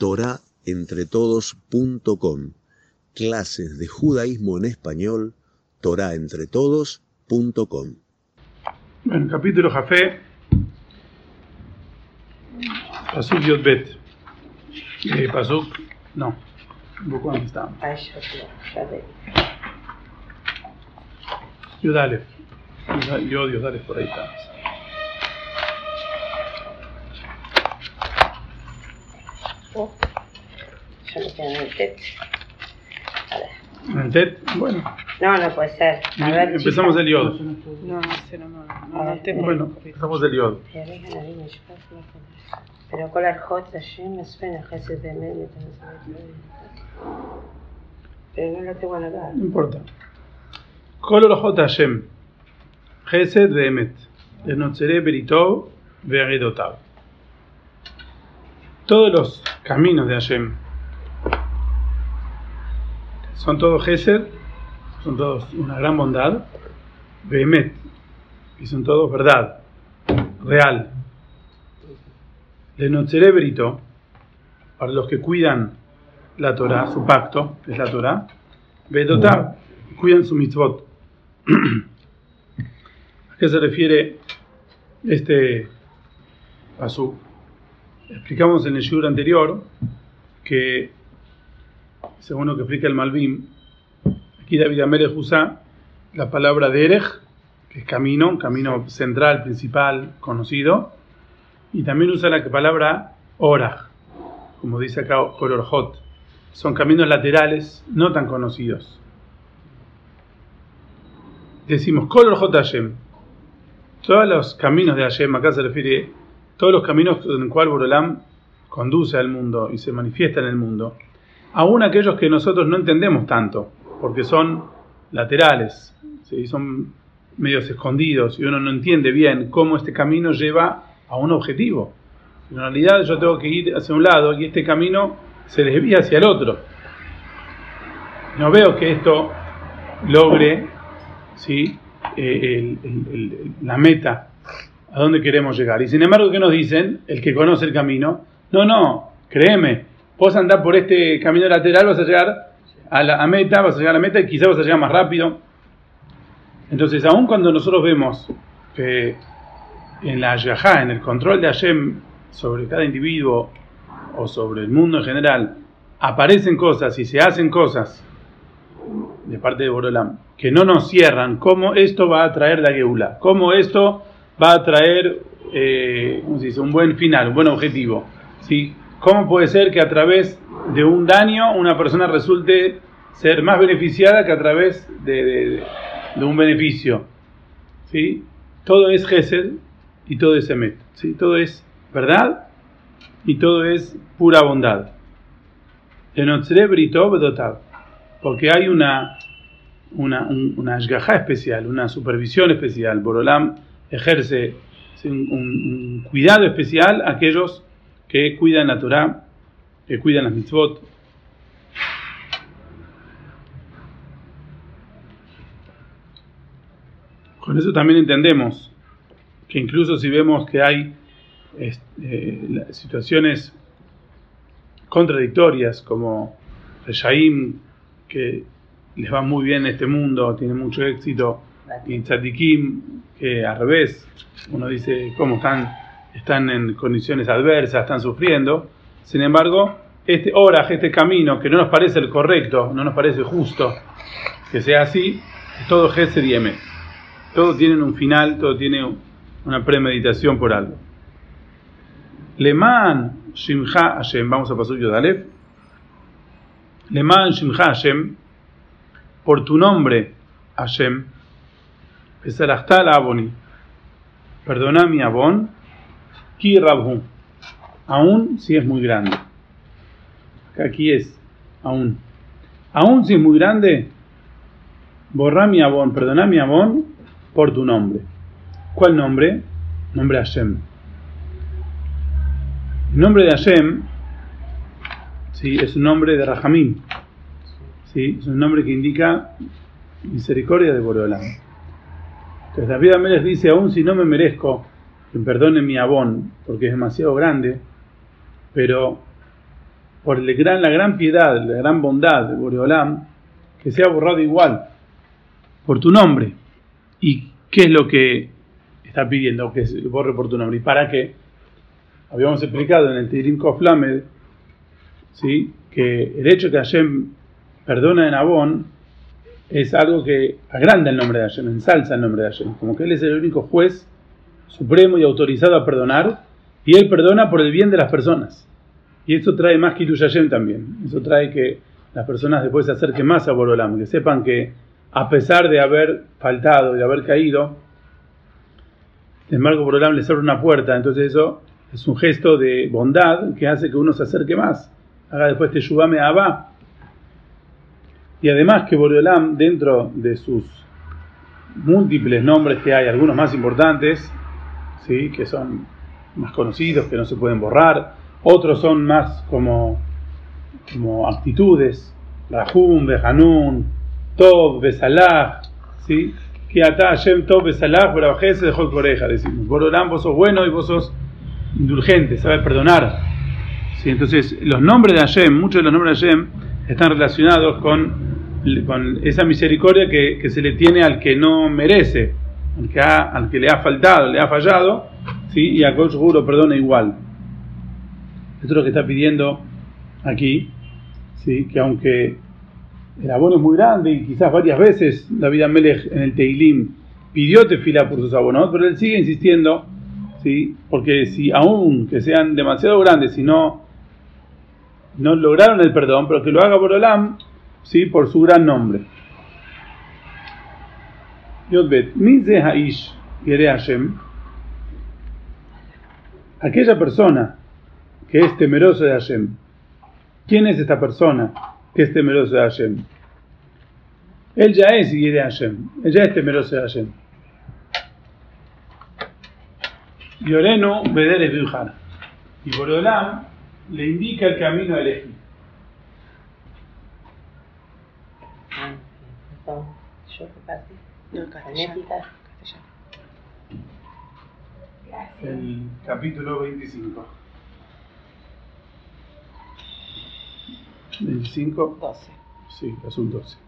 torahentretodos.com. Clases de judaísmo en español, torahentretodos.com. Bueno, capítulo Jafé, Pasuk Yotbet. Eh, Pasuk, no, antes estábamos. Yudalef. Yo, Yudalef, por ahí estamos. o yo no tengo el TET. A ver. ¿El TET? Bueno. No, no puede ser. A ver, empezamos chica. el IOD. No, no sé, no, no. no, no bueno, empezamos el IOD. Pero con la Hot Hashem me suena Jesús de medio. Pero no lo tengo anotar. No importa. Color Hot Hashem. Gesed Behemet. Enocere Beritov Veagedotav. Todos los caminos de Hashem son todos Gesed, son todos una gran bondad, Behemet, y son todos verdad, real. Berito, para los que cuidan la Torah, su pacto, es la Torah, Bedotav, cuidan su mitzvot. ¿A qué se refiere este pasú? Explicamos en el shiur anterior que, según lo que explica el Malvim, aquí David Amelech usa la palabra derech, que es camino, camino central, principal, conocido, y también usa la palabra oraj, como dice acá Kororjot. Son caminos laterales no tan conocidos decimos Kolor J Hashem. Todos los caminos de Hashem, acá se refiere todos los caminos en los cuales Borolam conduce al mundo y se manifiesta en el mundo, aún aquellos que nosotros no entendemos tanto, porque son laterales, ¿sí? son medios escondidos y uno no entiende bien cómo este camino lleva a un objetivo. En realidad yo tengo que ir hacia un lado y este camino se desvía hacia el otro. No veo que esto logre ¿sí? Eh, la meta, a dónde queremos llegar. Y sin embargo, ¿qué nos dicen? El que conoce el camino, no, no, créeme, vos andar por este camino lateral, vas a llegar a la a meta, vas a llegar a la meta y quizás vas a llegar más rápido. Entonces, aun cuando nosotros vemos que en la yajá, en el control de Hashem sobre cada individuo o sobre el mundo en general, aparecen cosas y se hacen cosas de parte de Borolam, que no nos cierran, cómo esto va a traer la Geula, cómo esto va a traer eh, un buen final, un buen objetivo. ¿sí? ¿Cómo puede ser que a través de un daño una persona resulte ser más beneficiada que a través de, un beneficio? ¿sí? Todo es Gesed y todo es Emet. ¿sí? Todo es verdad y todo es pura bondad. Porque hay una una, un- una especial, una supervisión especial. Borolam ejerce un, cuidado especial a aquellos que cuidan la Torah, que cuidan las mitzvot. Con eso también entendemos que incluso si vemos que hay es- eh, situaciones contradictorias como Reshaim, que les va muy bien en este mundo, tienen mucho éxito, y Tzadikim, que al revés, uno dice cómo están, están en condiciones adversas, están sufriendo. Sin embargo, este oraj, este camino que no nos parece el correcto, no nos parece justo que sea así, es todo Gesed y Emet. Todo tiene un final, todo tiene una premeditación por algo. Leman Shimcha Hashem, vamos a pasar Yodalef. Leman Shimcha Hashem, por tu nombre, Hashem, Pesarachtal Aboni, perdona mi Abon, Ki Rabhu, aún si es muy grande. Aquí es, aún. Aún si es muy grande, borra mi Abon, perdona mi Abon, por tu nombre. ¿Cuál nombre? Nombre Hashem. El nombre de Hashem ¿sí? es un nombre de Rahamim. ¿sí? Es un nombre que indica misericordia de Boreolam. David Amélez dice, aún si no me merezco que perdone mi abón, porque es demasiado grande, pero por el gran, la gran piedad, la gran bondad de Boreolam, que sea borrado igual por tu nombre. ¿Y qué es lo que está pidiendo que se borre por tu nombre? ¿Y para qué? Habíamos explicado en el Tirim Koflamed ¿sí? que el hecho que Hashem perdona en Abón es algo que agranda el nombre de Hashem, ensalza el nombre de Hashem, como que Él es el único juez supremo y autorizado a perdonar, y Él perdona por el bien de las personas. Y eso trae más que Hashem también. Eso trae que las personas después se acerquen más a Borolam, que sepan que a pesar de haber faltado, de haber caído, sin embargo Borolam les abre una puerta, entonces eso es un gesto de bondad que hace que uno se acerque más. Haga después te yubame Abba. Y además que Borolam, dentro de sus múltiples nombres que hay, algunos más importantes, ¿sí? que son más conocidos, que no se pueden borrar, otros son más como, como actitudes, Rahum, Behanun, Tov, Besalah, ¿sí? Que ata Hashem Tov, Besalah, pero de Hol Coreja, decimos. Borolam, vos sos bueno y vos sos indulgente, sabes perdonar. ¿Sí? Entonces, los nombres de Hashem, muchos de los nombres de Hashem, están relacionados con, con esa misericordia que, que, se le tiene al que no merece, al que, al que le ha faltado, le ha fallado, ¿sí? y a Coach lo perdona igual. Esto es lo que está pidiendo aquí, ¿sí? que aunque el abono es muy grande y quizás varias veces David Amelech en el Teilim pidió tefila por sus abonos, pero él sigue insistiendo, ¿sí? porque si aún que sean demasiado grandes, si no, no lograron el perdón, pero que lo haga por Olam, ¿sí? por su gran nombre. Yodbet, Haish aquella persona que es temeroso de Hashem. ¿Quién es esta persona que es temeroso de Hashem? Él ya es y Hashem. Él ya es temeroso de Hashem. Yoreno Beder Viujar. Y Borolam le indica el camino a elegir. El capítulo 25. 25. 12. Sí, asunto 12.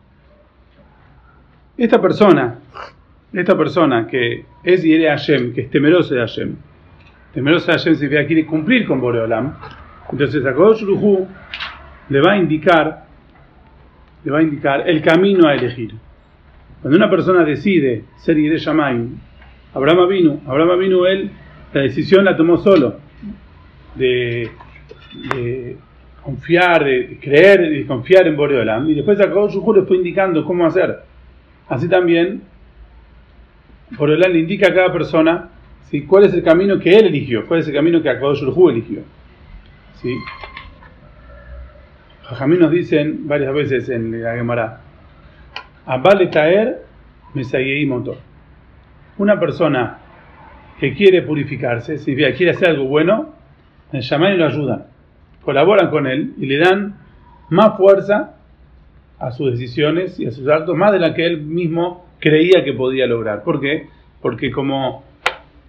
Esta persona, esta persona que es Yere Hashem, que es temeroso de Hashem, temeroso de Hashem significa que quiere cumplir con Boreolam, entonces a Kodosh le va a indicar, le va a indicar el camino a elegir. Cuando una persona decide ser Shamayim, Abraham vino, Abraham vino él, la decisión la tomó solo de, confiar, de creer y confiar en Boreolam. Y después acabó su le fue indicando cómo hacer. Así también, Boreolam le indica a cada persona ¿sí? cuál es el camino que él eligió, cuál es el camino que acabó su eligió. ¿sí? Jajamí nos dicen varias veces en la Gemara, Abale Taer Motor. Una persona que quiere purificarse, si quiere hacer algo bueno, el Shaman lo ayuda colaboran con él y le dan más fuerza a sus decisiones y a sus actos, más de la que él mismo creía que podía lograr. ¿Por qué? Porque como,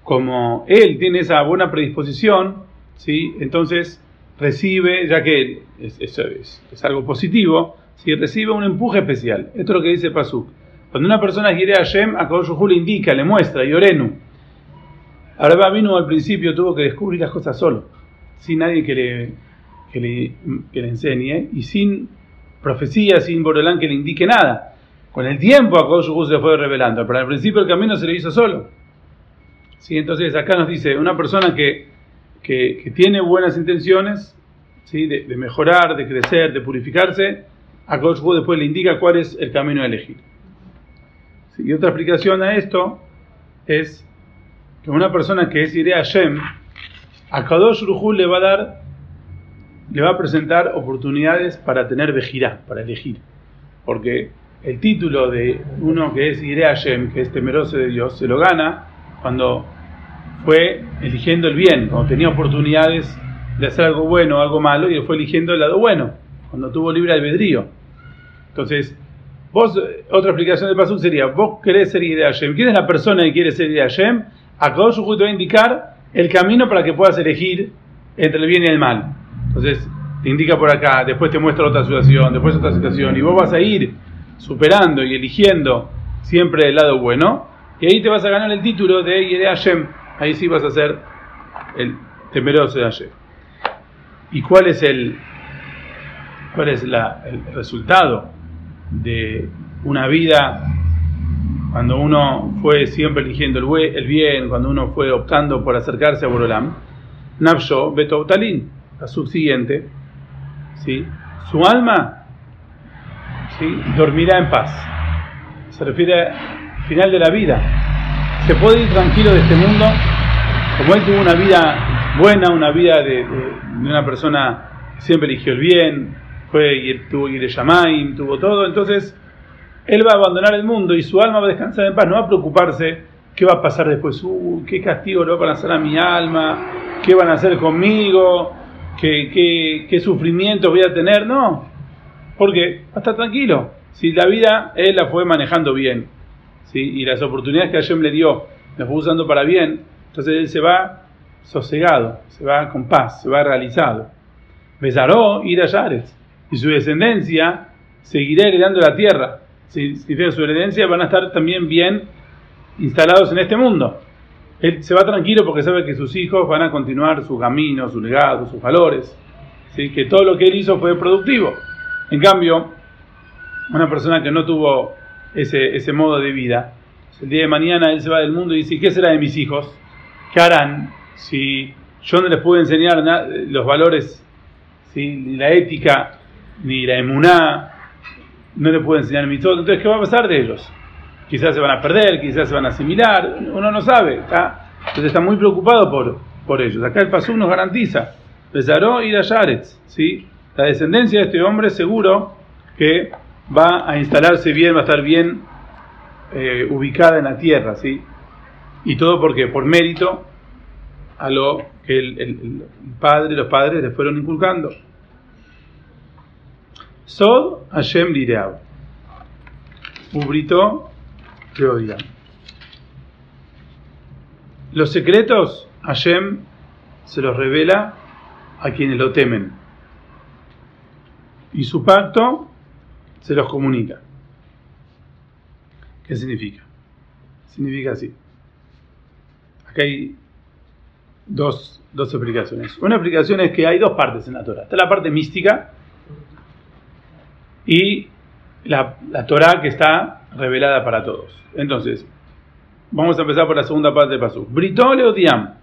como él tiene esa buena predisposición, ¿sí? entonces recibe, ya que es, algo positivo, ¿sí? recibe un empuje especial. Esto es lo que dice Pasuk. Cuando una persona quiere a Hashem, a Kadosh le indica, le muestra, y Orenu. Ahora vino al principio, tuvo que descubrir las cosas solo, sin nadie que le que le, enseñe y sin profecía, sin Borolán que le indique nada. Con el tiempo a se fue revelando, pero al principio el camino se le hizo solo. ¿Sí? Entonces acá nos dice, una persona que, que, tiene buenas intenciones ¿sí? de, mejorar, de crecer, de purificarse, a Kadosh después le indica cuál es el camino a elegir. Y otra explicación a esto es que una persona que es Irea Hashem, a Kadosh le va a dar le va a presentar oportunidades para tener vejirá, para elegir. Porque el título de uno que es Ire Hashem, que es temeroso de Dios, se lo gana cuando fue eligiendo el bien, cuando tenía oportunidades de hacer algo bueno o algo malo y fue eligiendo el lado bueno, cuando tuvo libre albedrío. Entonces, vos, otra explicación del paso sería, vos querés ser Ire Hashem. ¿Quién es la persona que quiere ser Ire Hashem? A cada te va a indicar el camino para que puedas elegir entre el bien y el mal. Entonces, te indica por acá, después te muestra otra situación, después otra situación, y vos vas a ir superando y eligiendo siempre el lado bueno, y ahí te vas a ganar el título de Yere Hashem. Ahí sí vas a ser el temeroso de Hashem. ¿Y cuál es el, cuál es la, el resultado de una vida cuando uno fue siempre eligiendo el, bien, cuando uno fue optando por acercarse a Borolam? Nafsho Betoutalin, la subsiguiente, ¿sí? su alma ¿sí? dormirá en paz. Se refiere al final de la vida. Se puede ir tranquilo de este mundo, como él tuvo una vida buena, una vida de, una persona que siempre eligió el bien, fue y tuvo ir Yamaim, tuvo todo, entonces él va a abandonar el mundo y su alma va a descansar en paz, no va a preocuparse qué va a pasar después, uh, qué castigo le van a hacer a mi alma, qué van a hacer conmigo, qué, qué, sufrimiento voy a tener, no, porque va a estar tranquilo, si la vida él la fue manejando bien, ¿sí? y las oportunidades que Hashem le dio las fue usando para bien, entonces él se va sosegado, se va con paz, se va realizado. Besaró ir a Yares, y su descendencia seguirá heredando la tierra. Si significa su herencia, van a estar también bien instalados en este mundo. Él se va tranquilo porque sabe que sus hijos van a continuar su camino, su legado, sus valores. ¿sí? Que todo lo que él hizo fue productivo. En cambio, una persona que no tuvo ese, ese modo de vida, el día de mañana él se va del mundo y dice, ¿qué será de mis hijos? ¿Qué si yo no les puedo enseñar los valores, ni la ética, ni la emuná, no les puedo enseñar mi todo? Entonces, ¿qué va a pasar de ellos? Quizás se van a perder, quizás se van a asimilar, uno no sabe. Entonces está muy preocupado por, por ellos. Acá el Pasú nos garantiza, Besaró y Yaretz, ¿sí? La descendencia de este hombre seguro que va a instalarse bien, va a estar bien eh, ubicada en la tierra, ¿sí? Y todo porque por mérito a lo que el, padre, los padres le fueron inculcando. Sod Hashem Lireab. Ubrito Teodia. Los secretos Hashem se los revela a quienes lo temen. Y su pacto se los comunica. ¿Qué significa? Significa así. Acá hay dos, dos explicaciones. Una explicación es que hay dos partes en la Torah. Está la parte mística y la, la Torah que está revelada para todos. Entonces, vamos a empezar por la segunda parte del paso. Britole odiam.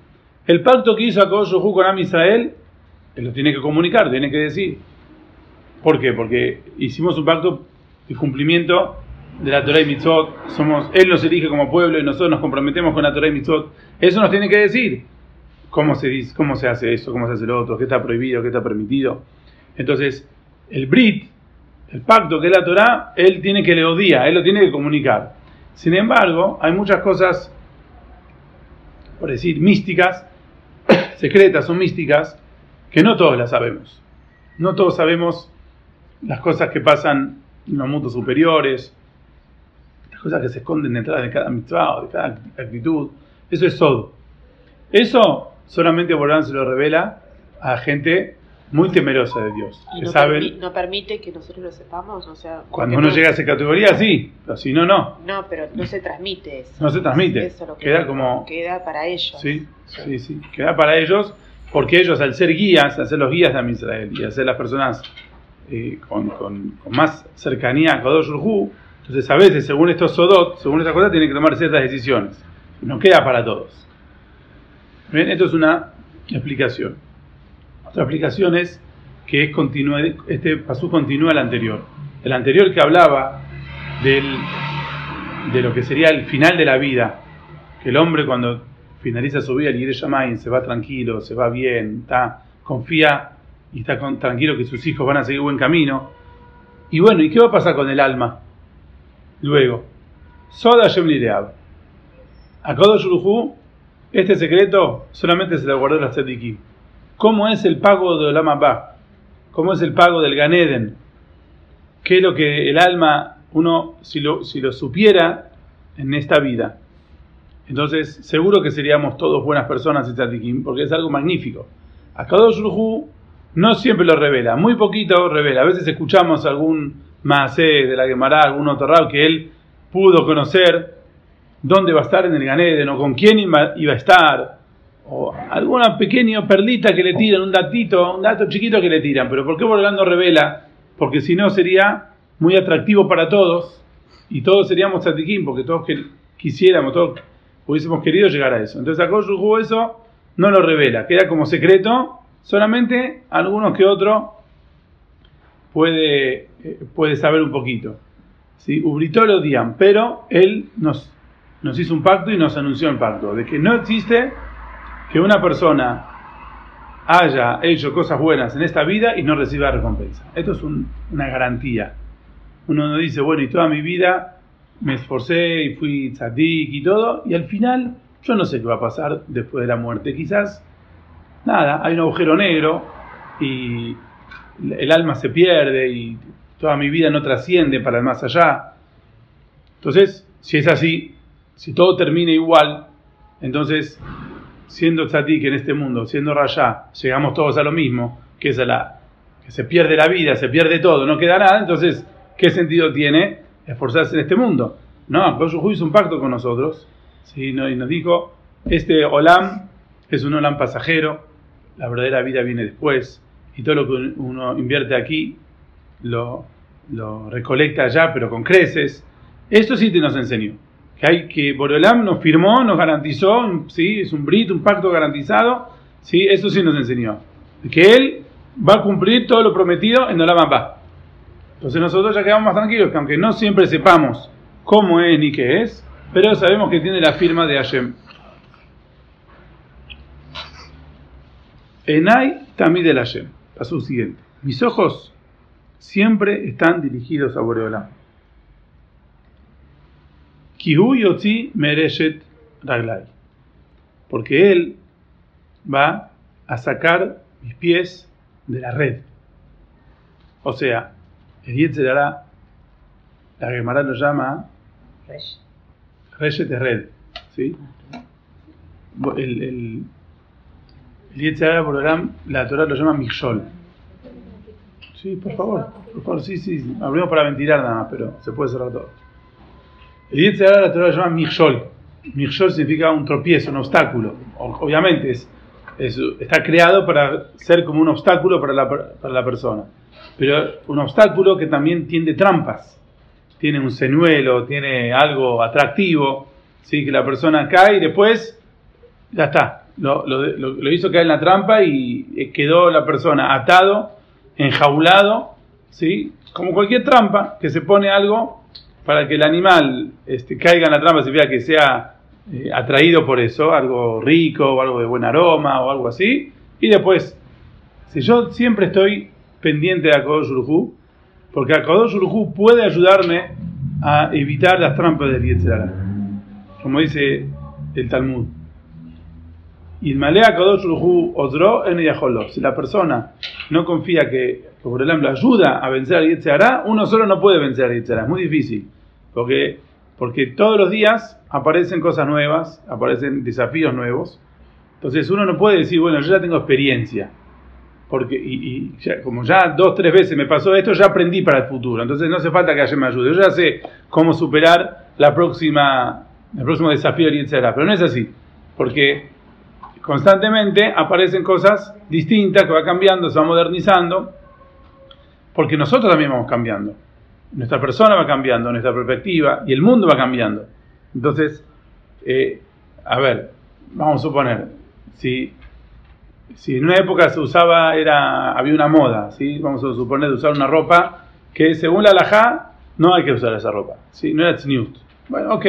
El pacto que hizo Akosh con Am Israel, él lo tiene que comunicar, tiene que decir. ¿Por qué? Porque hicimos un pacto de cumplimiento de la Torah y Mitzvot. Somos, él nos elige como pueblo y nosotros nos comprometemos con la Torah y Mitzvot. Eso nos tiene que decir cómo se, dice, cómo se hace eso, cómo se hace lo otro, qué está prohibido, qué está permitido. Entonces, el Brit, el pacto que es la Torah, él tiene que le odia, él lo tiene que comunicar. Sin embargo, hay muchas cosas, por decir, místicas, secretas o místicas, que no todos las sabemos. No todos sabemos las cosas que pasan en los mundos superiores, las cosas que se esconden detrás de cada mitzvah o de cada actitud. Eso es todo. Eso solamente Borán se lo revela a gente muy temerosa de Dios. ¿Y no, no permite que nosotros lo sepamos? O sea, Cuando uno llega a esa categoría, sí, pero si no, no. No, pero no se transmite eso. No se transmite. queda como... Queda para ellos. Sí, sí, sí, Queda para ellos porque ellos al ser guías, al ser los guías de Israel y al ser las personas eh, con, con, más cercanía a Kadosh Urhu, entonces a veces, según estos Sodot, según estas cosas, tienen que tomar ciertas decisiones. No queda para todos. Bien, esto es una explicación. Otra explicación es que es este pasú continúa el anterior. El anterior que hablaba del, de lo que sería el final de la vida, que el hombre cuando finaliza su vida, el Yire se va tranquilo, se va bien, está, confía y está tranquilo que sus hijos van a seguir buen camino. Y bueno, ¿y qué va a pasar con el alma? Luego, Soda Shem Lireab. A Kodosh este secreto solamente se lo guardó la Tzadikim. ¿Cómo es el pago de Olam Abba? ¿Cómo es el pago del Ganeden? ¿Qué es lo que el alma, uno, si lo, si lo supiera en esta vida? Entonces, seguro que seríamos todos buenas personas y tzadikim, porque es algo magnífico. A Kadosh no siempre lo revela, muy poquito revela. A veces escuchamos algún Maasé de la Gemara, algún otro rab que él pudo conocer dónde va a estar en el Ganeden o con quién iba, a estar, o alguna pequeña perlita que le tiran, un datito, un dato chiquito que le tiran. Pero ¿por qué Borolán revela? Porque si no sería muy atractivo para todos y todos seríamos tzatikim, porque todos quisiéramos, todos hubiésemos querido llegar a eso. Entonces jugó eso no lo revela, queda como secreto, solamente algunos que otro puede, eh, puede saber un poquito. ¿sí? Ubritó lo odian, pero él nos, nos hizo un pacto y nos anunció el pacto, de que no existe que una persona haya hecho cosas buenas en esta vida y no reciba recompensa. Esto es una garantía. Uno no dice, bueno, y toda mi vida me esforcé y fui tzadik y todo, y al final yo no sé qué va a pasar después de la muerte. Quizás, nada, hay un agujero negro y el alma se pierde y toda mi vida no trasciende para el más allá. Entonces, si es así, si todo termina igual, entonces, siendo tzadik en este mundo, siendo rayá, llegamos todos a lo mismo, que es a la que se pierde la vida, se pierde todo, no queda nada, entonces, ¿qué sentido tiene esforzarse en este mundo? No, Koyuhu hizo un pacto con nosotros, ¿sí? y nos dijo, este olam es un olam pasajero, la verdadera vida viene después, y todo lo que uno invierte aquí lo, recolecta allá, pero con creces. Esto sí te nos enseñó. Que hay que Boreolam nos firmó, nos garantizó, ¿sí? es un brit, un pacto garantizado. ¿sí? Eso sí nos enseñó. Que Él va a cumplir todo lo prometido en Olam Abba. Entonces nosotros ya quedamos más tranquilos, que aunque no siempre sepamos cómo es ni qué es, pero sabemos que tiene la firma de Hashem. Enay también del Hashem. Pasó siguiente. Mis ojos siempre están dirigidos a Boreolam. Kihu Yotzi Mereshet Raglai. Porque él va a sacar mis pies de la red. O sea, el será la Gemara lo llama Reshet de red. ¿sí? El, el, el Yetzirah Boreolam, la Torah lo llama Mishol. Sí, por favor, por favor, sí, sí, abrimos para ventilar nada más, pero se puede cerrar todo. El Yetzirah la Torah lo llama Mishol. Mishol significa un tropiezo, un obstáculo. Obviamente es, está creado para ser como un obstáculo para la, para la persona. Pero un obstáculo que también tiene trampas. Tiene un señuelo, tiene algo atractivo, ¿sí? que la persona cae y después ya está, lo, hizo caer en la trampa y quedó la persona atado, enjaulado, ¿sí? como cualquier trampa, que se pone algo para que el animal este, caiga en la trampa, significa que sea eh, atraído por eso, algo rico o algo de buen aroma o algo así, y después, si yo siempre estoy pendiente de Akodosh Urujú, porque Akodosh Urujú puede ayudarme a evitar las trampas del Yetzirah, como dice el Talmud. Si la persona no confía que, por ejemplo, ayuda a vencer al Yetzirah, uno solo no puede vencer al Yetzirah, es muy difícil. Porque, porque todos los días aparecen cosas nuevas, aparecen desafíos nuevos. Entonces uno no puede decir, bueno, yo ya tengo experiencia. Porque, y, como ya dos, tres veces me pasó esto, ya aprendí para el futuro. Entonces no hace falta que alguien me ayude. Yo ya sé cómo superar la próxima, el próximo desafío del Yetzirah. Pero no es así. Porque constantemente aparecen cosas distintas que va cambiando, se va modernizando, porque nosotros también vamos cambiando. Nuestra persona va cambiando, nuestra perspectiva y el mundo va cambiando. Entonces, eh, a ver, vamos a suponer, si, si en una época se usaba, era, había una moda, ¿sí? vamos a suponer de usar una ropa que según la alajá no hay que usar esa ropa, ¿sí? no era tzniut. Bueno, ok,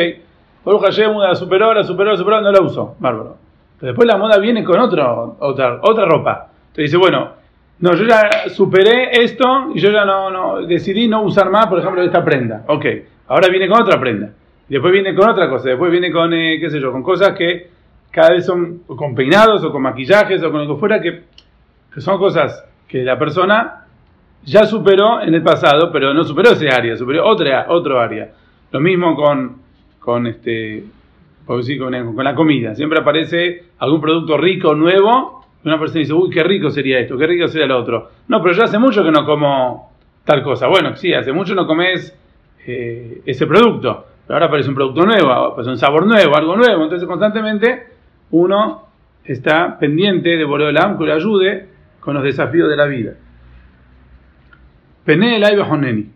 Baruch Hashem, una superó, la superó, no la uso, bárbaro. Pero después la moda viene con otra, otra ropa. Te dice, bueno, no, yo ya superé esto y yo ya no, decidí no usar más, por ejemplo, esta prenda. Ok, ahora viene con otra prenda. Después viene con otra cosa, después viene con, eh, qué sé yo, con cosas que cada vez son con peinados o con maquillajes o con lo que fuera, que, que son cosas que la persona ya superó en el pasado, pero no superó ese área, superó otra, otro área. Lo mismo con, con este, con, con, la comida. Siempre aparece algún producto rico, nuevo, Una persona dice, uy, qué rico sería esto, qué rico sería lo otro. No, pero yo hace mucho que no como tal cosa. Bueno, sí, hace mucho no comes eh, ese producto. Pero ahora aparece un producto nuevo, aparece un sabor nuevo, algo nuevo. Entonces constantemente uno está pendiente de Boreolam que le ayude con los desafíos de la vida. Penelai Honeni.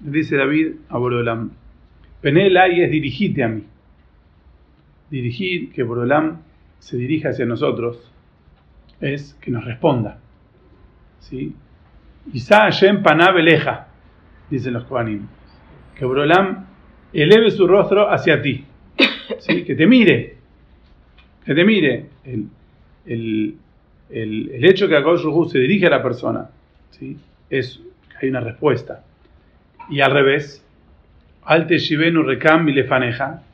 Dice David a Boreolam. Penelai es dirigite a mí. Dirigir, que Boreolam se dirija hacia nosotros es que nos responda. ¿Sí? Isa Hashem Panabeleja, dicen los Kohanim. Que Brolam eleve su rostro hacia ti. ¿Sí? Que te mire. Que te mire. El, el, el, hecho que Akadosh se dirige a la persona. ¿sí? Es hay una respuesta. Y al revés, Alte Shivenu Rekam Milefaneja.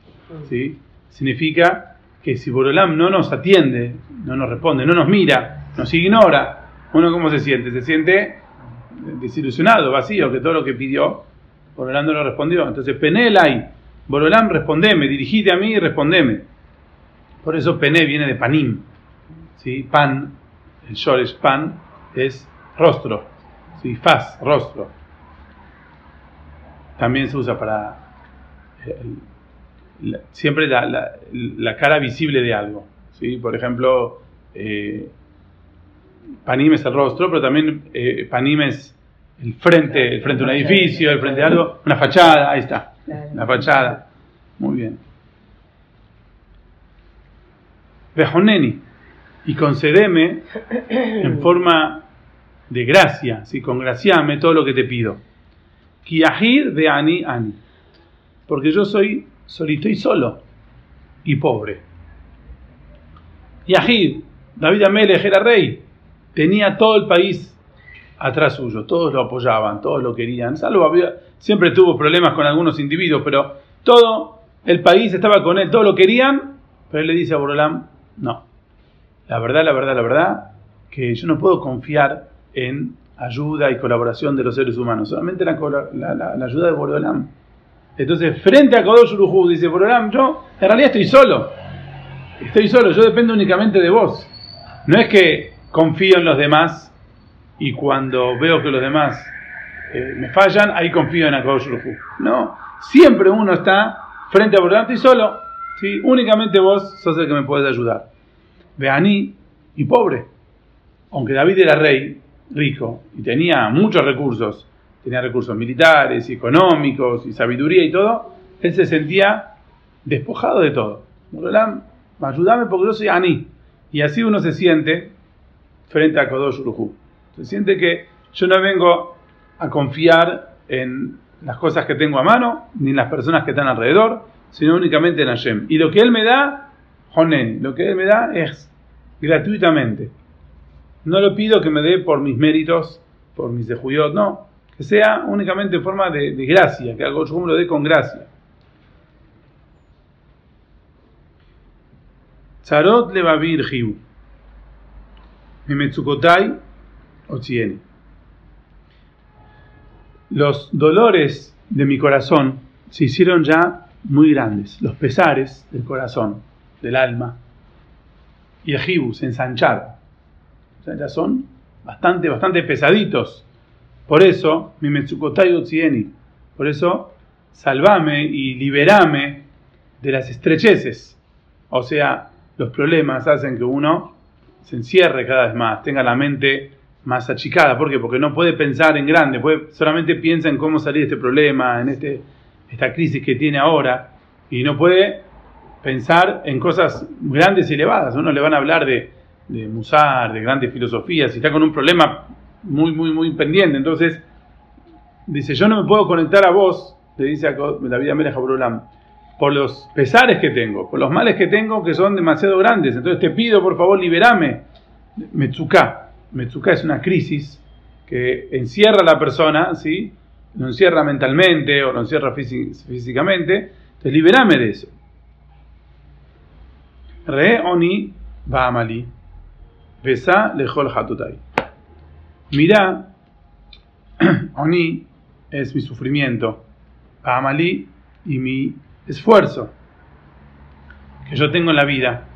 ¿sí? Significa que si Borolam no nos atiende, no nos responde, no nos mira, nos ignora, uno cómo se siente? Se siente desilusionado, vacío, que todo lo que pidió, Borolam no lo respondió. Entonces, Penelai, Borolam, respondeme, dirigite a mí y respondeme. Por eso Pené viene de panim, ¿sí? pan, el shoresh pan, es rostro, ¿sí? faz, rostro. También se usa para siempre la, la, cara visible de algo. ¿sí? Por ejemplo, eh, panim es el rostro, pero también eh, panim es el frente, el frente de un edificio, el frente de algo, una fachada, ahí está, la fachada. Muy bien. Vejoneni, y concedeme en forma de gracia, ¿sí? congraciame todo lo que te pido. Kiahid de ani ani, porque yo soy solito y solo y pobre. Yahid, David Amelech era rey, tenía todo el país atrás suyo, todos lo apoyaban, todos lo querían, salvo siempre tuvo problemas con algunos individuos, pero todo el país estaba con él, todos lo querían, pero él le dice a Borolam, no, la verdad, la verdad, la verdad, que yo no puedo confiar en ayuda y colaboración de los seres humanos, solamente la, la ayuda de Borolam entonces, frente a Uruhu, dice Borolam, yo en realidad estoy solo. Estoy solo, yo dependo únicamente de vos. No es que confío en los demás y cuando veo que los demás eh, me fallan, ahí confío en Uruhu. No, siempre uno está frente a Borolam, estoy solo. ¿sí? Únicamente vos sos el que me puedes ayudar. Veaní y pobre. Aunque David era rey, rico, y tenía muchos recursos, tenía recursos militares y económicos y sabiduría y todo, él se sentía despojado de todo. ayúdame porque yo soy Ani. Y así uno se siente frente a Kodosh Uruhu. Se siente que yo no vengo a confiar en las cosas que tengo a mano, ni en las personas que están alrededor, sino únicamente en Hashem. Y lo que Él me da, Honen, lo que Él me da es gratuitamente. No lo pido que me dé por mis méritos, por mis dejuyot, no que sea únicamente en forma de, gracia, que algo lo dé con gracia. Tzarot levavir hiu. Mimetsukotai otzieni. Los dolores de mi corazón se hicieron ya muy grandes. Los pesares del corazón, del alma. Y el hibu se ensancharon. O sea, ya son bastante, bastante pesaditos por eso, mi Metsukotai por eso, salvame y liberame de las estrecheces. O sea, los problemas hacen que uno se encierre cada vez más, tenga la mente más achicada. ¿Por qué? Porque no puede pensar en grande, puede, solamente piensa en cómo salir de este problema, en este, esta crisis que tiene ahora, y no puede pensar en cosas grandes y elevadas. Uno le van a hablar de, de musar, de grandes filosofías, si está con un problema muy, muy, muy pendiente. Entonces, dice, yo no me puedo conectar a vos, le dice a David Amelech Brulam, por los pesares que tengo, por los males que tengo que son demasiado grandes. Entonces te pido, por favor, liberame. Metsuka. Metsuka es una crisis que encierra a la persona, ¿sí? Lo encierra mentalmente o lo encierra físicamente. Entonces, liberame de eso. Re oni va Besa lejol hatutai. Mirá, Oni es mi sufrimiento, Amalí y mi esfuerzo que yo tengo en la vida.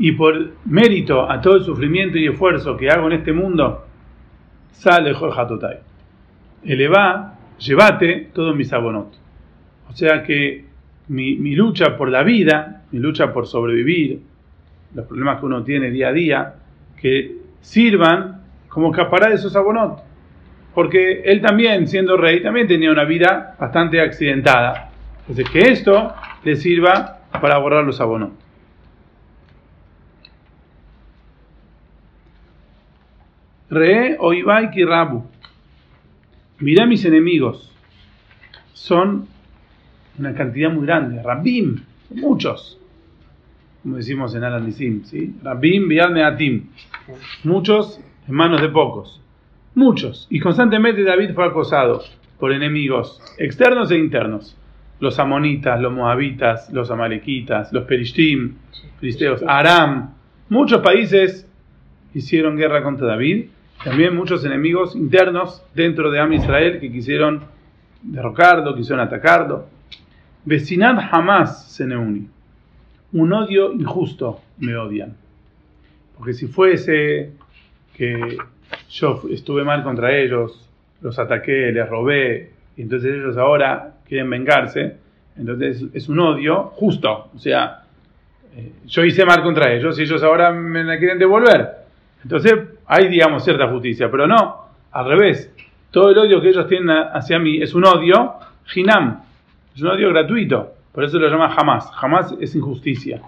y por mérito a todo el sufrimiento y esfuerzo que hago en este mundo, sale Jorjatotai. Elevá, llévate todos mis abonot. O sea que mi, mi, lucha por la vida, mi lucha por sobrevivir, los problemas que uno tiene día a día, que sirvan como capará de esos abonot. Porque él también, siendo rey, también tenía una vida bastante accidentada. Entonces, que esto le sirva para borrar los abonot. Re Oibai Kirabu. Mirá mis enemigos. Son una cantidad muy grande. Rabim, muchos. Como decimos en Alanisim, ¿sí? Rabim Bialme Atim. Muchos en manos de pocos. Muchos. Y constantemente David fue acosado por enemigos externos e internos. Los amonitas, los moabitas, los amalequitas, los perishtim, filisteos, Aram. Muchos países hicieron guerra contra David también muchos enemigos internos dentro de Am Israel que quisieron derrocarlo, quisieron atacarlo. Vecinad jamás se neuni. Un odio injusto me odian. Porque si fuese que yo estuve mal contra ellos, los ataqué, les robé, y entonces ellos ahora quieren vengarse, entonces es un odio justo. O sea, eh, yo hice mal contra ellos y ellos ahora me la quieren devolver. Entonces hay, digamos, cierta justicia, pero no, al revés. Todo el odio que ellos tienen hacia mí es un odio, hinam, es un odio gratuito. Por eso lo llama jamás. Jamás es injusticia.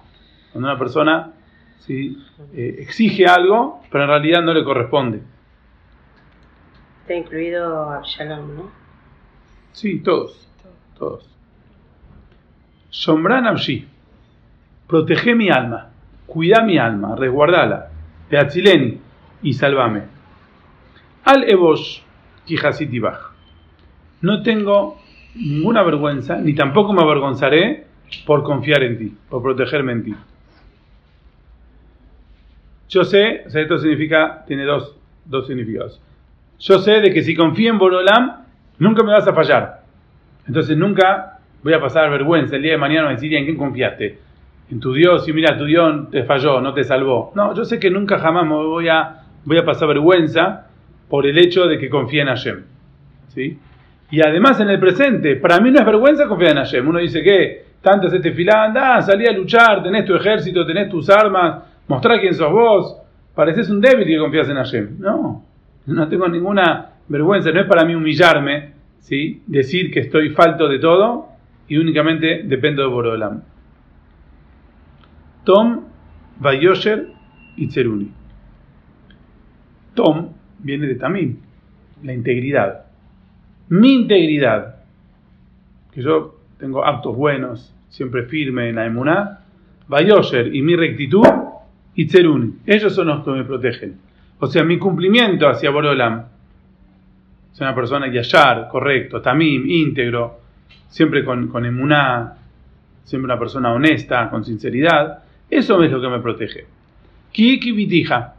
Cuando una persona ¿sí? Eh, exige algo, pero en realidad no le corresponde. Está incluido Absalom, ¿no? Sí, todos. Todos. Sombran Abshi. Protege mi alma. Cuida mi alma. Resguardala de y sálvame. Al Ebosh, Kijasitibaj. No tengo ninguna vergüenza, ni tampoco me avergonzaré por confiar en ti, por protegerme en ti. Yo sé, o sea, esto significa, tiene dos, dos significados. Yo sé de que si confío en Borolam, nunca me vas a fallar. Entonces nunca voy a pasar vergüenza el día de mañana a decir en quién confiaste en tu Dios y mira, tu Dios te falló, no te salvó. No, yo sé que nunca jamás me voy a, voy a pasar vergüenza por el hecho de que confíe en Hashem. ¿Sí? Y además en el presente, para mí no es vergüenza confiar en Hashem. Uno dice que tanto se te filá, anda, salí a luchar, tenés tu ejército, tenés tus armas, mostrá quién sos vos. Pareces un débil que confías en Hashem. No, no tengo ninguna vergüenza, no es para mí humillarme, ¿sí? decir que estoy falto de todo y únicamente dependo de Borolam. Tom, Vayosher y Tseruni. Tom viene de Tamim, la integridad. Mi integridad, que yo tengo actos buenos, siempre firme en la emuná, Vayosher y mi rectitud, y Tseruni. Ellos son los que me protegen. O sea, mi cumplimiento hacia Borolam. Es una persona yashar, correcto, tamim, íntegro, siempre con, con emuná, siempre una persona honesta, con sinceridad. Eso es lo que me protege. Kikivitija,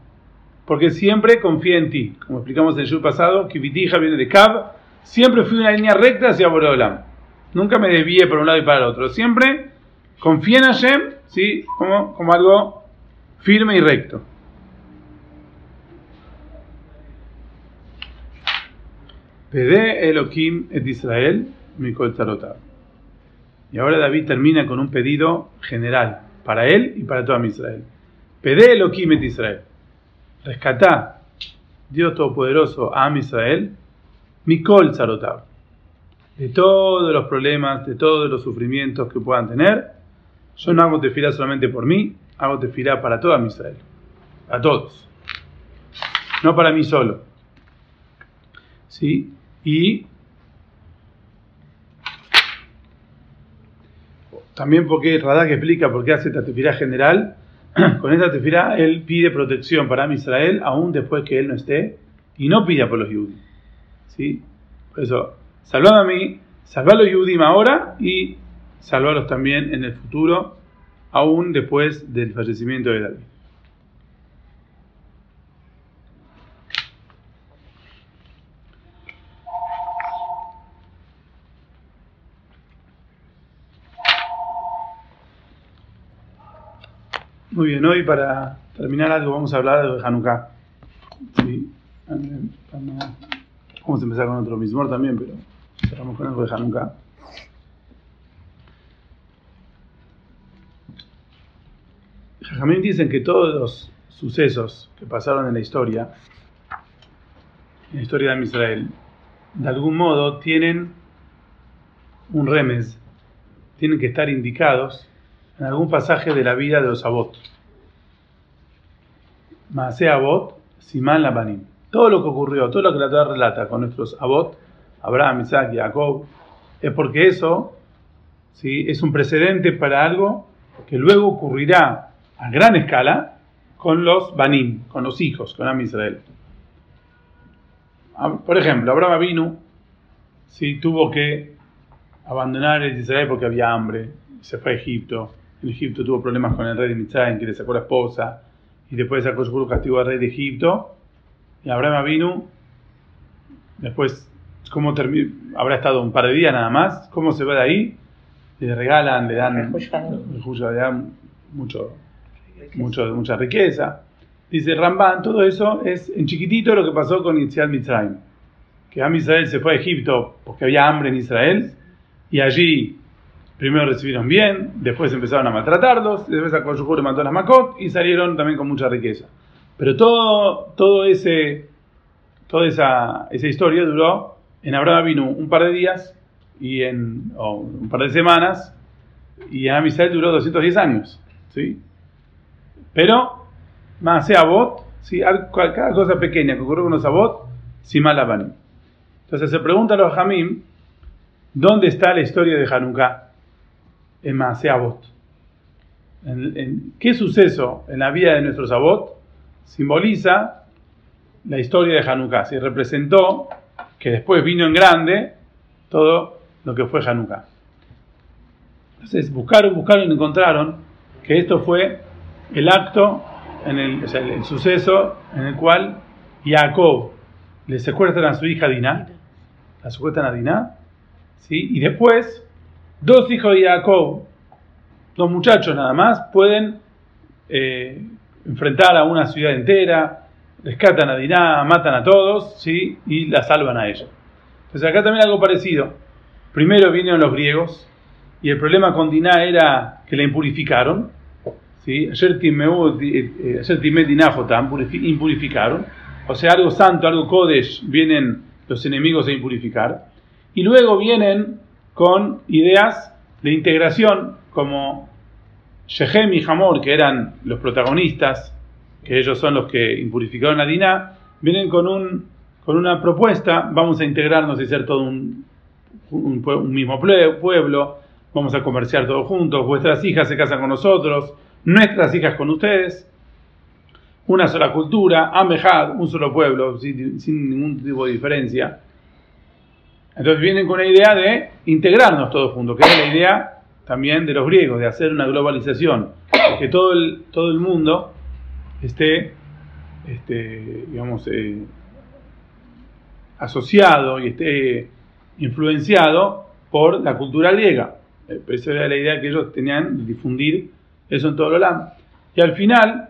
porque siempre confía en ti. Como explicamos en el show pasado, Kivitija viene de Kab. Siempre fui una línea recta hacia Boreolam. Nunca me desvié por un lado y para el otro. Siempre confía en Hashem, ¿sí? como, como algo firme y recto. Pede Elohim et Israel, Mikol Y ahora David termina con un pedido general para él y para toda Israel. Pede Elohim et Israel. Rescatá, Dios Todopoderoso, a Israel, Mikol Zarotab. De todos los problemas, de todos los sufrimientos que puedan tener, yo no hago tefilá solamente por mí, hago tefilá para toda Israel. A todos. No para mí solo. ¿Sí? Y También porque Radak explica por qué hace esta tefirá general. Con esta tefirá él pide protección para Israel aún después que él no esté y no pida por los judíos. ¿Sí? Por eso, salvame a mí, salva a los judíos ahora y salvarlos también en el futuro, aún después del fallecimiento de David. Muy bien, hoy para terminar algo vamos a hablar de Hanukkah. Sí, vamos a empezar con otro mismo también, pero cerramos con algo de Hanukkah. Jajamín dicen que todos los sucesos que pasaron en la historia, en la historia de Israel, de algún modo tienen un remes, tienen que estar indicados en algún pasaje de la vida de los abot. Maase abot, Simán Labanim. Todo lo que ocurrió, todo lo que la Torah relata con nuestros abot, Abraham, Isaac, Jacob, es porque eso ¿sí? es un precedente para algo que luego ocurrirá a gran escala con los Banim, con los hijos, con Am Israel. Ah, por ejemplo, Abraham vino, ¿sí? tuvo que abandonar el Israel porque había hambre, se fue a Egipto. En Egipto tuvo problemas con el rey de Mitzrayim, que le sacó la esposa, y después sacó su castigo al rey de Egipto. Y Abraham vino, después, ¿cómo habrá estado un par de días nada más? ¿Cómo se va de ahí? Le regalan, le dan, le dan mucho, mucho, mucha riqueza. Dice Ramban, todo eso es en chiquitito lo que pasó con Israel Mitzrayim. Que Am Israel se fue a Egipto porque había hambre en Israel y allí primero recibieron bien, después empezaron a maltratarlos, después a le mató a las Makot y salieron también con mucha riqueza. Pero todo, todo ese, toda esa, esa historia duró, en Abraham vino un par de días y en un par de semanas y en Amisrael duró 210 años. ¿sí? Pero, más sea Abot, ¿sí? cada cosa pequeña que ocurrió con los Abot, si mal Entonces se pregunta a los Jamim, ¿Dónde está la historia de Hanukkah? En Maaseabot. En, en, ¿Qué suceso en la vida de nuestros Abot simboliza la historia de Hanukkah? Se representó que después vino en grande todo lo que fue Hanukkah. Entonces buscaron, buscaron y encontraron que esto fue el acto, en el, o sea, el, suceso en el cual Jacob le secuestran a su hija Dinah, la secuestran a Dinah, y después, dos hijos de Jacob, dos muchachos nada más, pueden eh, enfrentar a una ciudad entera, rescatan a Diná, matan a todos, ¿sí? Y la salvan a ella. Entonces acá también algo parecido. Primero vinieron los griegos, y el problema con Diná era que la impurificaron, ¿sí? Ayer Timet Dinajotam, impurificaron. O sea, algo santo, algo Kodesh, vienen los enemigos a impurificar. Y luego vienen con ideas de integración como Shechem y Hamor, que eran los protagonistas, que ellos son los que impurificaron a Dinah, vienen con, un, con una propuesta, vamos a integrarnos y ser todo un, un, mismo pueblo, vamos a comerciar todos juntos, vuestras hijas se casan con nosotros, nuestras hijas con ustedes, una sola cultura, Amejad, un solo pueblo, sin, sin ningún tipo de diferencia. Entonces vienen con la idea de integrarnos todos juntos, que es la idea también de los griegos, de hacer una globalización, que todo el, todo el mundo esté, este, digamos, eh, asociado y esté influenciado por la cultura griega. Eh, esa era la idea que ellos tenían de difundir eso en todo el mundo. Y al final,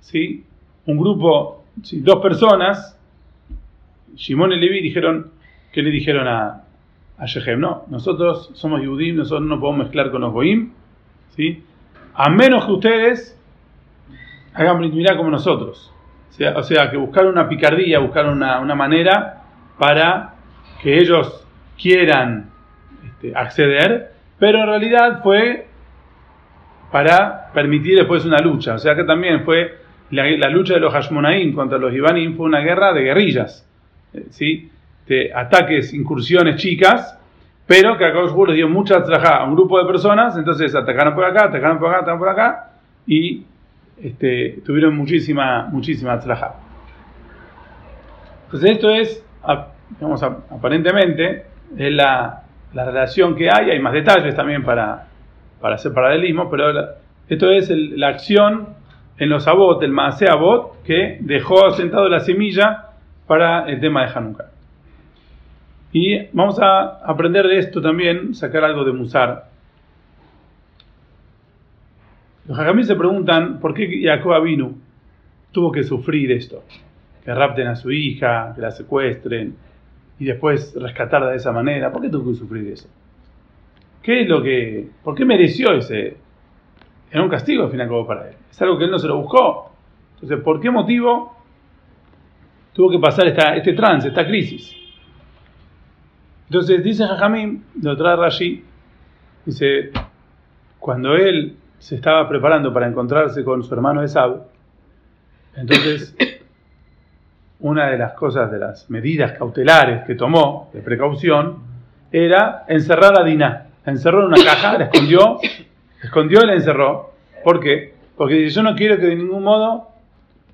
¿sí? un grupo, dos personas, Shimon y Levi dijeron, ¿Qué le dijeron a, a Shechem? No, nosotros somos Yudim, nosotros no podemos mezclar con los Goim, ¿sí? A menos que ustedes hagan Brit como nosotros. O sea, que buscar una picardía, buscar una, manera para que ellos quieran este, acceder, pero en realidad fue para permitir después una lucha. O sea que también fue la, lucha de los Hashmonaim contra los Ibanim fue una guerra de guerrillas. ¿sí? Ataques, incursiones chicas, pero que a les dio mucha trabajo a un grupo de personas, entonces atacaron por acá, atacaron por acá, atacaron por acá, y este, tuvieron muchísima, muchísima trabajo. Entonces esto es, digamos, aparentemente, es la, la, relación que hay, hay más detalles también para, para hacer paralelismo, pero esto es la acción en los abot, el maase abot, que dejó sentado la semilla para el tema de Hanukkah. Y vamos a aprender de esto también, sacar algo de Musar. Los Jajamí se preguntan por qué Jacob vino tuvo que sufrir esto, que rapten a su hija, que la secuestren y después rescatarla de esa manera. ¿Por qué tuvo que sufrir eso? ¿Qué es lo que, por qué mereció ese? Era un castigo al fin y al cabo para él. Es algo que él no se lo buscó. Entonces, ¿por qué motivo tuvo que pasar esta, este trance, esta crisis? Entonces dice Jajamín, lo trae Rashi, dice, cuando él se estaba preparando para encontrarse con su hermano Esab, entonces una de las cosas, de las medidas cautelares que tomó de precaución, era encerrar a Diná. La encerró en una caja, la escondió, la escondió y la encerró. ¿Por qué? Porque dice, yo no quiero que de ningún modo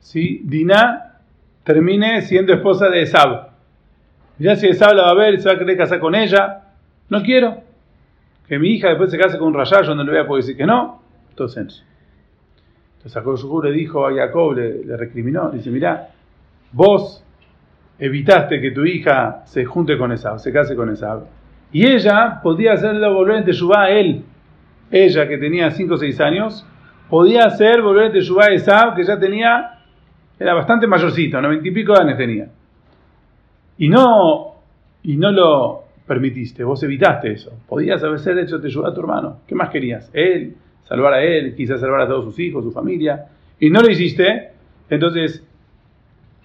¿sí? Diná termine siendo esposa de Esab. Ya si Esab la va a ver, se va a querer casar con ella. No quiero que mi hija después se case con un rayado, no le voy a poder decir que no. Entonces, entonces Jacob le dijo a Jacob, le, le recriminó, dice, mira, vos evitaste que tu hija se junte con Esab, se case con Esab. Y ella podía hacerlo volver en Teshuvah a él. Ella, que tenía 5 o 6 años, podía hacer volver en a Esab, que ya tenía, era bastante mayorcito, 90 y pico años tenía. Y no, y no lo permitiste, vos evitaste eso. Podías haber hecho Teshuvah a tu hermano. ¿Qué más querías? Él, salvar a él, quizás salvar a todos sus hijos, su familia. Y no lo hiciste. Entonces,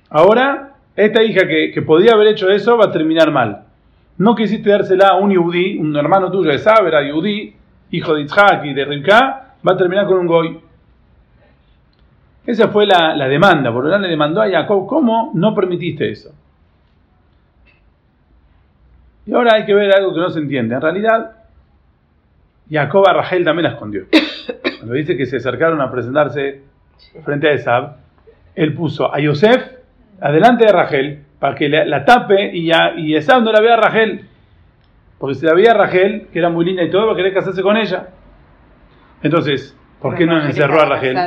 ahora, esta hija que, que podía haber hecho eso va a terminar mal no quisiste dársela a un yudí, un hermano tuyo de Saber, era yudí, hijo de Itzhak y de Rivka, va a terminar con un goy. Esa fue la, demanda, porque le demandó a Jacob, ¿cómo no permitiste eso? Y ahora hay que ver algo que no se entiende. En realidad, Jacob a Rachel también la escondió. Cuando dice que se acercaron a presentarse frente a Esab, él puso a Yosef adelante de Rachel para que la, tape y, ya, y esa no la vea a Rachel. Porque si la veía a Rachel, que era muy linda y todo, va a querer casarse con ella. Entonces, ¿por qué no encerró a Rachel?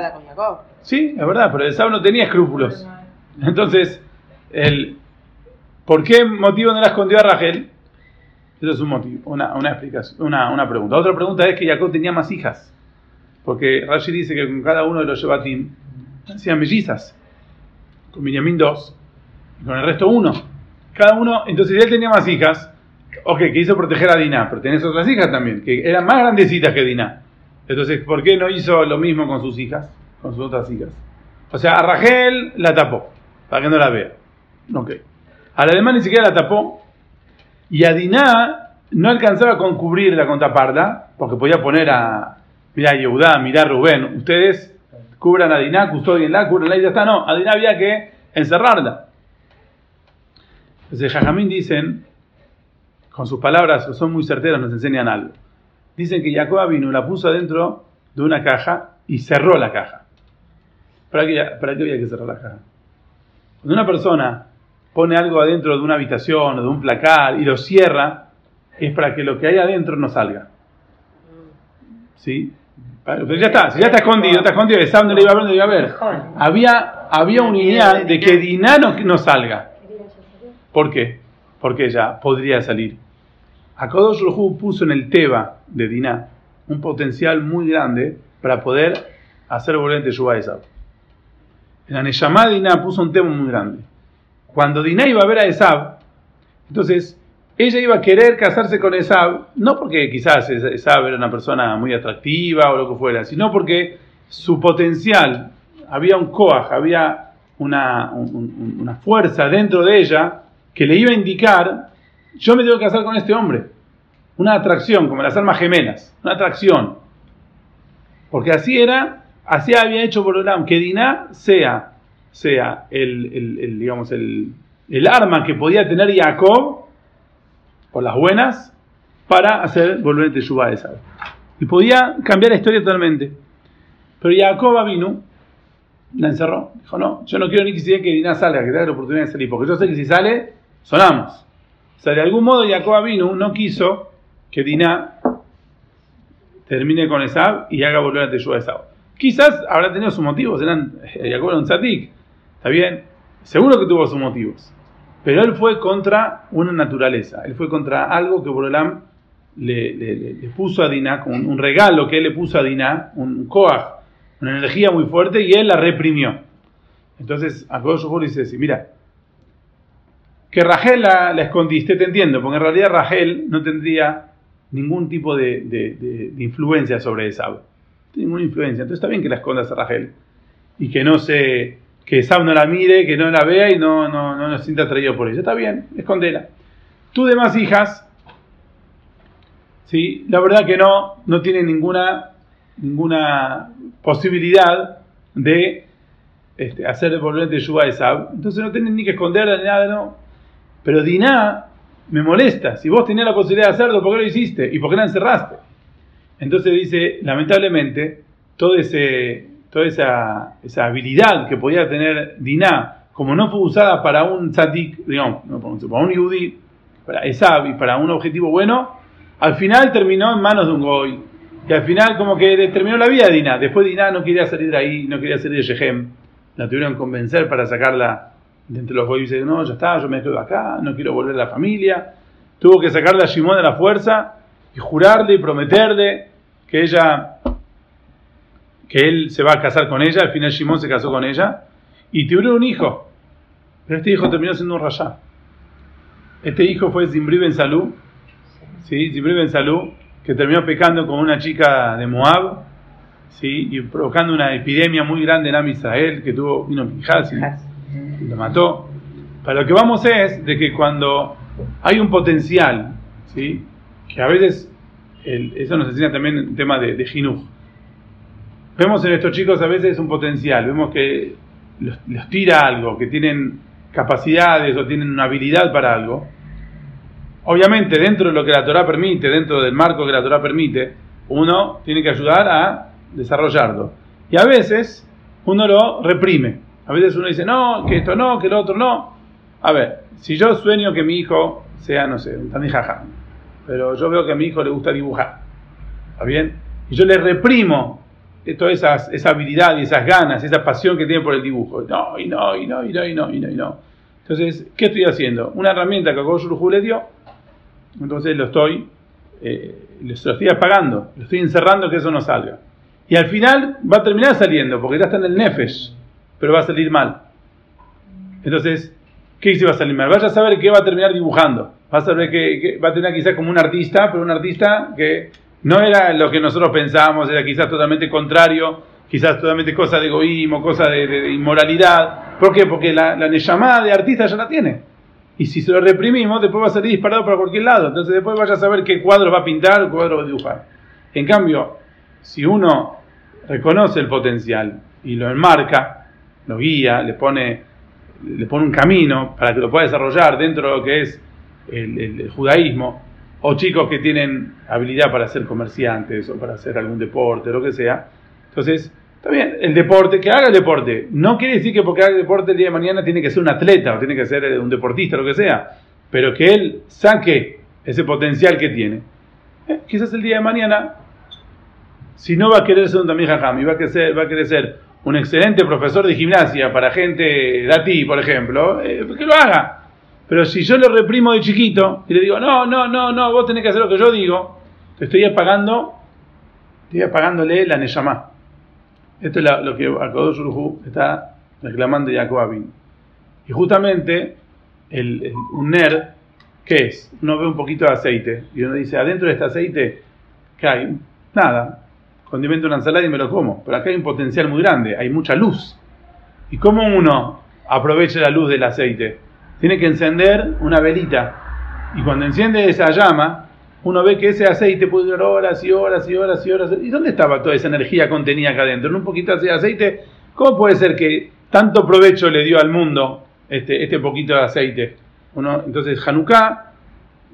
Sí, es verdad, pero Esaú no tenía escrúpulos. Entonces, el, ¿por qué motivo no la escondió a Rachel? Eso es un motivo, una, una explicación, una, una, pregunta. Otra pregunta es que Jacob tenía más hijas. Porque Rashi dice que con cada uno de los Shebatim hacían mellizas. Con Benjamín dos con el resto uno. Cada uno, entonces él tenía más hijas, ok, que hizo proteger a Diná, pero tenés otras hijas también, que eran más grandecitas que Diná. Entonces, ¿por qué no hizo lo mismo con sus hijas, con sus otras hijas? O sea, a Rachel la tapó, para que no la vea. Ok. A la demás ni siquiera la tapó. Y a Diná no alcanzaba con cubrirla con taparla, porque podía poner a, mira Yehudá, mira Rubén, ustedes cubran a Diná, custodienla, cubrenla y ya está. No, a Diná había que encerrarla. Entonces, Jajamín dicen, con sus palabras que son muy certeras, nos enseñan algo. Dicen que Jacob vino, la puso adentro de una caja y cerró la caja. ¿Para qué, ¿Para qué había que cerrar la caja? Cuando una persona pone algo adentro de una habitación o de un placar y lo cierra, es para que lo que hay adentro no salga. ¿Sí? Pero ya está, si ya está escondido, está escondido, el no le iba a ver, no iba a ver. Había, había un ideal de que Diná no salga. ¿Por qué? Porque ella podría salir. Akadosh Rohu puso en el Teba de Diná un potencial muy grande para poder hacer volver a Esab. En la de Diná puso un tema muy grande. Cuando Diná iba a ver a Esab, entonces ella iba a querer casarse con Esab, no porque quizás Esab era una persona muy atractiva o lo que fuera, sino porque su potencial, había un coaj, había una, una fuerza dentro de ella que le iba a indicar, yo me tengo que casar con este hombre. Una atracción, como las armas gemelas, una atracción. Porque así era, así había hecho Borolam, que Diná sea, sea el, digamos, el, arma que podía tener Jacob, por las buenas, para hacer volver a Teshuvah esa. Y podía cambiar la historia totalmente. Pero Jacob vino, la encerró. Dijo, no, yo no quiero ni que que Diná salga, que tenga la oportunidad de salir, porque yo sé que si sale, sonamos. O sea, de algún modo Jacob vino, no quiso que Diná termine con Esab y haga volver a Teshua a Esab. Quizás habrá tenido sus motivos, eran, eh, Jacob era un tzadik, está bien, seguro que tuvo sus motivos, pero él fue contra una naturaleza, él fue contra algo que Borolam le, puso a Diná, un, un, regalo que él le puso a Diná, un koach una energía muy fuerte y él la reprimió. Entonces, Akadosh dice mira, que Rachel la, escondiste, te entiendo, porque en realidad Rachel no tendría ningún tipo de, influencia sobre Esab. No tiene ninguna influencia. Entonces está bien que la escondas a Rachel y que no se que Esab no la mire, que no la vea y no, no, no, no se sienta atraído por ella. Está bien, escondela. Tú demás hijas, ¿sí? la verdad que no, no tienen ninguna, ninguna posibilidad de este, hacer devolver de Yuba a Esab. Entonces no tienen ni que esconderla ni nada, no. Pero Diná me molesta. Si vos tenías la posibilidad de hacerlo, ¿por qué lo hiciste? ¿Y por qué la encerraste? Entonces dice, lamentablemente, todo ese, toda esa, esa habilidad que podía tener Diná, como no fue usada para un tzadik, digamos, para un yudí, para Esab y para un objetivo bueno, al final terminó en manos de un goy. Y al final como que terminó la vida de Diná. Después Diná no quería salir de ahí, no quería salir de Shechem. La tuvieron que convencer para sacarla de entre los goy y dice, no, ya está, yo me quedo acá, no quiero volver a la familia. Tuvo que sacarle a Shimon de la fuerza y jurarle y prometerle que ella que él se va a casar con ella, al final Shimon se casó con ella, y tuvieron un hijo. Pero este hijo terminó siendo un rayá. Este hijo fue Zimbri Ben Salú, ¿sí? Zimbri Ben Salú, que terminó pecando con una chica de Moab, ¿sí? y provocando una epidemia muy grande en Am Israel, que tuvo, vino Pinjas y lo mató. Para lo que vamos es de que cuando hay un potencial, ¿sí? que a veces, el, eso nos enseña también el tema de, de Jinuj, vemos en estos chicos a veces un potencial, vemos que los, los, tira algo, que tienen capacidades o tienen una habilidad para algo. Obviamente, dentro de lo que la Torah permite, dentro del marco que la Torah permite, uno tiene que ayudar a desarrollarlo. Y a veces uno lo reprime. A veces uno dice, no, que esto no, que lo otro no. A ver, si yo sueño que mi hijo sea, no sé, un tanijaja, pero yo veo que a mi hijo le gusta dibujar, ¿está bien? Y yo le reprimo toda esa, esa habilidad y esas ganas, esa pasión que tiene por el dibujo. No, y no, y no, y no, y no, y no, y no. Entonces, ¿qué estoy haciendo? Una herramienta que Akosh le dio, entonces lo estoy, eh, lo estoy apagando, lo estoy encerrando que eso no salga. Y al final va a terminar saliendo, porque ya está en el Nefesh, pero va a salir mal. Entonces, ¿qué dice va a salir mal? Vaya a saber qué va a terminar dibujando. Va a saber que, que va a tener quizás como un artista, pero un artista que no era lo que nosotros pensábamos, era quizás totalmente contrario, quizás totalmente cosa de egoísmo, cosa de, inmoralidad. ¿Por qué? Porque la, la llamada de artista ya la tiene. Y si se lo reprimimos, después va a salir disparado para cualquier lado. Entonces después vaya a saber qué cuadro va a pintar, qué cuadro va a dibujar. En cambio, si uno reconoce el potencial y lo enmarca, lo guía, le pone, le pone un camino para que lo pueda desarrollar dentro de lo que es el judaísmo, o chicos que tienen habilidad para ser comerciantes o para hacer algún deporte, lo que sea. Entonces, está bien, el deporte, que haga el deporte. No quiere decir que porque haga el deporte el día de mañana tiene que ser un atleta o tiene que ser un deportista, lo que sea, pero que él saque ese potencial que tiene. Eh, quizás el día de mañana, si no va a querer ser un también jajam y va a, querer va a querer ser un excelente profesor de gimnasia para gente de ti, por ejemplo, eh, que lo haga. Pero si yo lo reprimo de chiquito y le digo, no, no, no, no, vos tenés que hacer lo que yo digo, te estoy apagando, estoy apagándole la Neyamá. Esto es lo que Akadosh Uruhu está reclamando Jacob Y justamente, el, el, un ner, ¿qué es? Uno ve un poquito de aceite y uno dice, adentro de este aceite, ¿qué hay? Nada. Condimento una ensalada y me lo como. Pero acá hay un potencial muy grande, hay mucha luz. ¿Y cómo uno aprovecha la luz del aceite? Tiene que encender una velita. Y cuando enciende esa llama, uno ve que ese aceite puede durar horas y horas y horas y horas. ¿Y dónde estaba toda esa energía contenida acá adentro? En un poquito de aceite, ¿cómo puede ser que tanto provecho le dio al mundo este, este poquito de aceite? Entonces, Hanukkah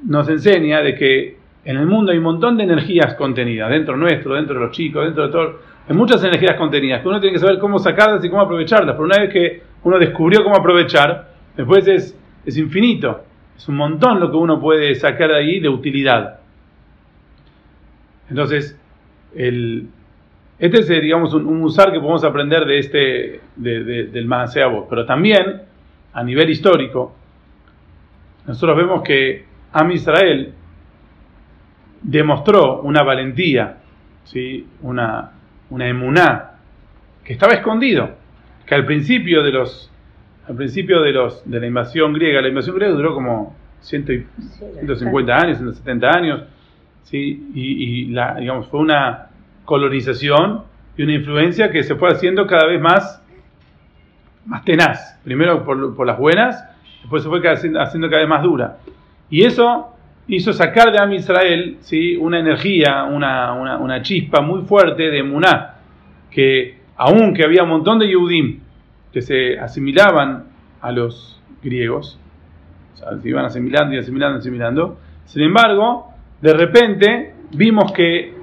nos enseña de que en el mundo hay un montón de energías contenidas, dentro nuestro, dentro de los chicos, dentro de todo. Hay muchas energías contenidas que uno tiene que saber cómo sacarlas y cómo aprovecharlas. Pero una vez que uno descubrió cómo aprovechar, Después es, es infinito. Es un montón lo que uno puede sacar de ahí de utilidad. Entonces, el, este es, digamos, un, un, usar que podemos aprender de este, de, de, del Maaseabot. Pero también, a nivel histórico, nosotros vemos que Am Israel demostró una valentía, ¿sí? una, una emuná que estaba escondido, que al principio de los al principio de los de la invasión griega, la invasión griega duró como 100 150 años, 170 años, ¿sí? y, y la, digamos, fue una colonización y una influencia que se fue haciendo cada vez más, más tenaz. Primero por, por las buenas, después se fue haciendo, haciendo cada vez más dura. Y eso hizo sacar de Am Israel ¿sí? una energía, una, una, una chispa muy fuerte de Muná, que aunque había un montón de Yehudim que se asimilaban a los griegos, o sea, se iban asimilando y asimilando y asimilando, sin embargo, de repente vimos que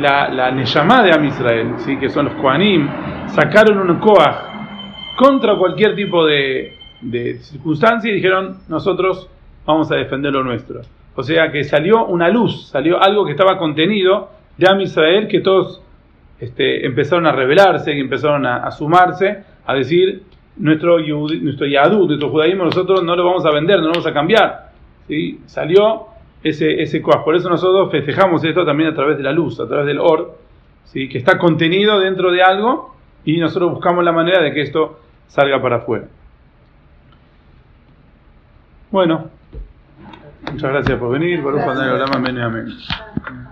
la, la Neyamá de Am Israel, ¿sí? que son los Koanim, sacaron un Koach contra cualquier tipo de, de circunstancia y dijeron, nosotros vamos a defender lo nuestro. O sea que salió una luz, salió algo que estaba contenido de Am Israel que todos este, empezaron a rebelarse, y empezaron a, sumarse, a decir, nuestro, nuestro Yadú, nuestro judaísmo, nosotros no lo vamos a vender, no lo vamos a cambiar. ¿sí? Salió ese, ese coaj. Por eso nosotros festejamos esto también a través de la luz, a través del or, ¿sí? que está contenido dentro de algo y nosotros buscamos la manera de que esto salga para afuera. Bueno, muchas gracias por venir. Baruch amén.